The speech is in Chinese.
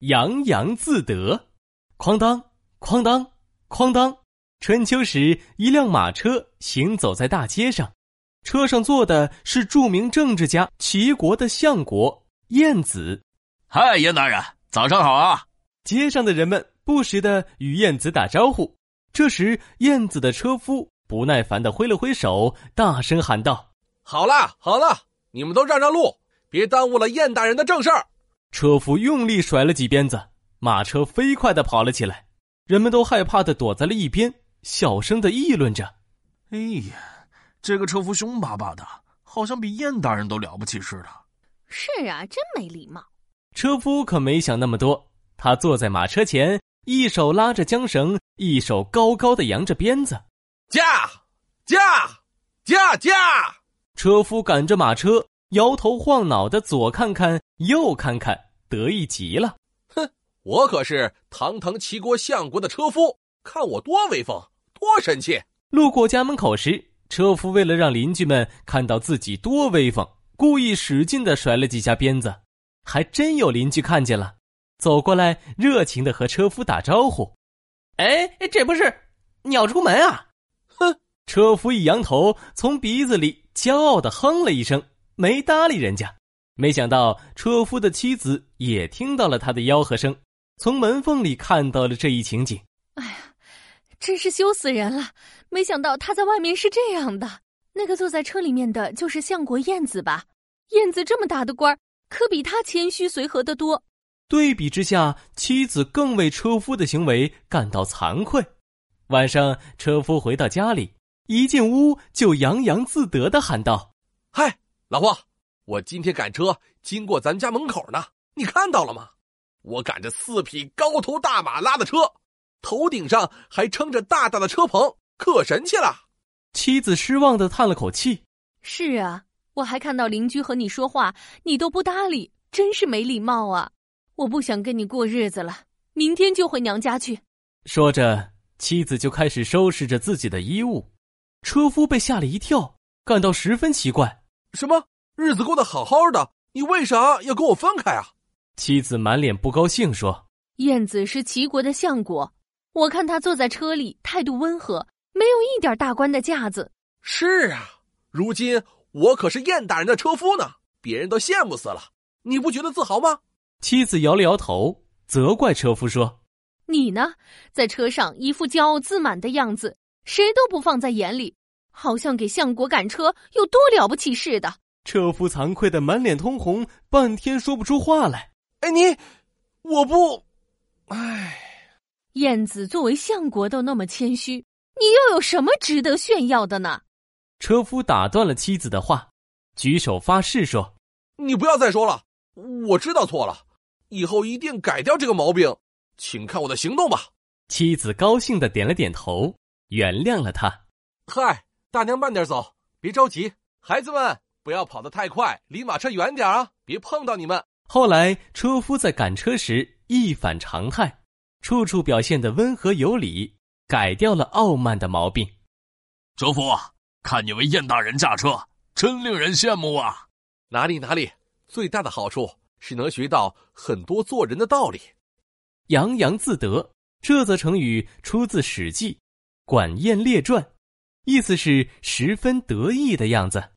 洋洋自得。哐当，哐当，哐当。春秋时，一辆马车行走在大街上，车上坐的是著名政治家齐国的相国晏子。嗨，晏大人，早上好啊！街上的人们不时的与晏子打招呼。这时，晏子的车夫不耐烦的挥了挥手，大声喊道：“好啦，好啦，你们都让让路，别耽误了晏大人的正事儿。”车夫用力甩了几鞭子，马车飞快的跑了起来。人们都害怕的躲在了一边，小声的议论着：“哎呀，这个车夫凶巴巴的，好像比燕大人都了不起似的。”“是啊，真没礼貌。”车夫可没想那么多，他坐在马车前。一手拉着缰绳，一手高高的扬着鞭子，驾，驾，驾驾！车夫赶着马车，摇头晃脑的左看看右看看，得意极了。哼，我可是堂堂齐国相国的车夫，看我多威风，多神气！路过家门口时，车夫为了让邻居们看到自己多威风，故意使劲的甩了几下鞭子，还真有邻居看见了。走过来，热情的和车夫打招呼：“哎，这不是你要出门啊？”哼，车夫一扬头，从鼻子里骄傲的哼了一声，没搭理人家。没想到车夫的妻子也听到了他的吆喝声，从门缝里看到了这一情景。哎呀，真是羞死人了！没想到他在外面是这样的。那个坐在车里面的就是相国燕子吧？燕子这么大的官儿，可比他谦虚随和的多。对比之下，妻子更为车夫的行为感到惭愧。晚上，车夫回到家里，一进屋就洋洋自得的喊道：“嗨，老婆，我今天赶车经过咱家门口呢，你看到了吗？我赶着四匹高头大马拉的车，头顶上还撑着大大的车棚，可神气了。”妻子失望的叹了口气：“是啊，我还看到邻居和你说话，你都不搭理，真是没礼貌啊。”我不想跟你过日子了，明天就回娘家去。说着，妻子就开始收拾着自己的衣物。车夫被吓了一跳，感到十分奇怪：“什么日子过得好好的，你为啥要跟我分开啊？”妻子满脸不高兴说：“燕子是齐国的相国，我看他坐在车里态度温和，没有一点大官的架子。”是啊，如今我可是燕大人的车夫呢，别人都羡慕死了。你不觉得自豪吗？妻子摇了摇头，责怪车夫说：“你呢，在车上一副骄傲自满的样子，谁都不放在眼里，好像给相国赶车有多了不起似的。”车夫惭愧的满脸通红，半天说不出话来。哎，你，我不，哎，燕子作为相国都那么谦虚，你又有什么值得炫耀的呢？车夫打断了妻子的话，举手发誓说：“你不要再说了，我知道错了。”以后一定改掉这个毛病，请看我的行动吧。妻子高兴的点了点头，原谅了他。嗨，大娘慢点走，别着急。孩子们，不要跑得太快，离马车远点啊，别碰到你们。后来，车夫在赶车时一反常态，处处表现的温和有礼，改掉了傲慢的毛病。车夫，看你为燕大人驾车，真令人羡慕啊！哪里哪里，最大的好处。是能学到很多做人的道理，洋洋自得。这则成语出自《史记·管晏列传》，意思是十分得意的样子。